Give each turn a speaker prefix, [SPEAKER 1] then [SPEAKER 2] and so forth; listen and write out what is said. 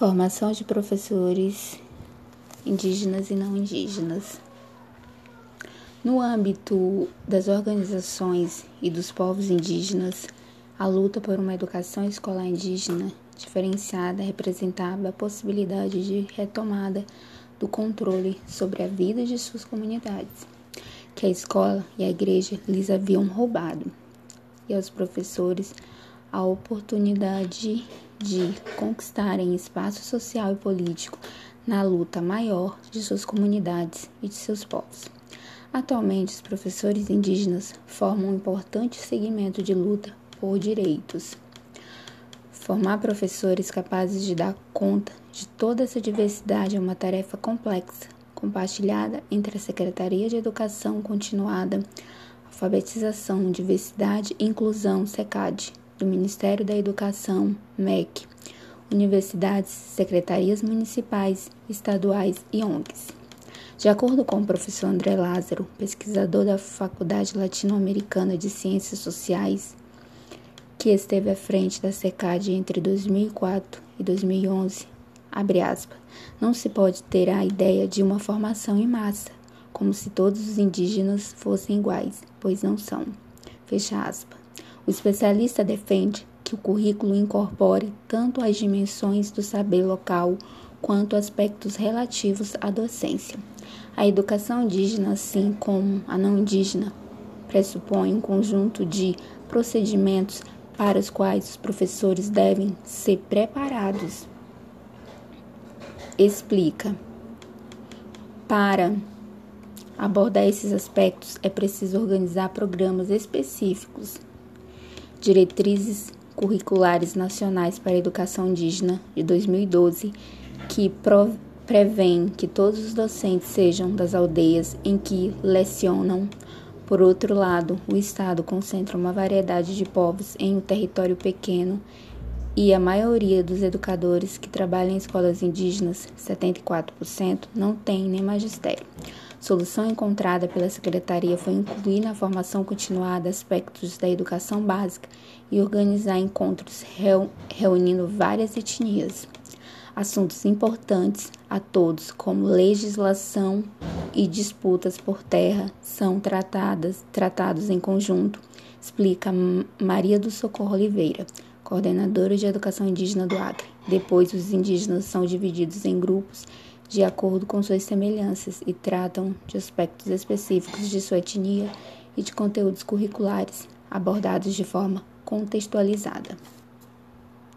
[SPEAKER 1] Formação de professores indígenas e não indígenas. No âmbito das organizações e dos povos indígenas, a luta por uma educação escolar indígena diferenciada representava a possibilidade de retomada do controle sobre a vida de suas comunidades, que a escola e a igreja lhes haviam roubado, e aos professores a oportunidade de conquistarem espaço social e político na luta maior de suas comunidades e de seus povos. Atualmente, os professores indígenas formam um importante segmento de luta por direitos. Formar professores capazes de dar conta de toda essa diversidade é uma tarefa complexa, compartilhada entre a Secretaria de Educação Continuada, Alfabetização, Diversidade e Inclusão, SECAD, do Ministério da Educação, MEC, universidades, secretarias municipais, estaduais e ONGs. De acordo com o professor André Lázaro, pesquisador da Faculdade Latino-Americana de Ciências Sociais, que esteve à frente da SECAD entre 2004 e 2011, abre aspas, não se pode ter a ideia de uma formação em massa, como se todos os indígenas fossem iguais, pois não são. Fecha aspas. O especialista defende que o currículo incorpore tanto as dimensões do saber local quanto aspectos relativos à docência. A educação indígena, assim como a não indígena, pressupõe um conjunto de procedimentos para os quais os professores devem ser preparados. Explica. Para abordar esses aspectos, é preciso organizar programas específicos Diretrizes Curriculares Nacionais para a Educação Indígena de 2012, que prevêem que todos os docentes sejam das aldeias em que lecionam. Por outro lado, o Estado concentra uma variedade de povos em um território pequeno e a maioria dos educadores que trabalham em escolas indígenas, 74%, não tem nem magistério. Solução encontrada pela Secretaria foi incluir na formação continuada aspectos da educação básica e organizar encontros reunindo várias etnias. Assuntos importantes a todos, como legislação e disputas por terra, são tratadas, tratados em conjunto, explica Maria do Socorro Oliveira, coordenadora de Educação Indígena do Acre. Depois, os indígenas são divididos em grupos de acordo com suas semelhanças e tratam de aspectos específicos de sua etnia e de conteúdos curriculares abordados de forma contextualizada.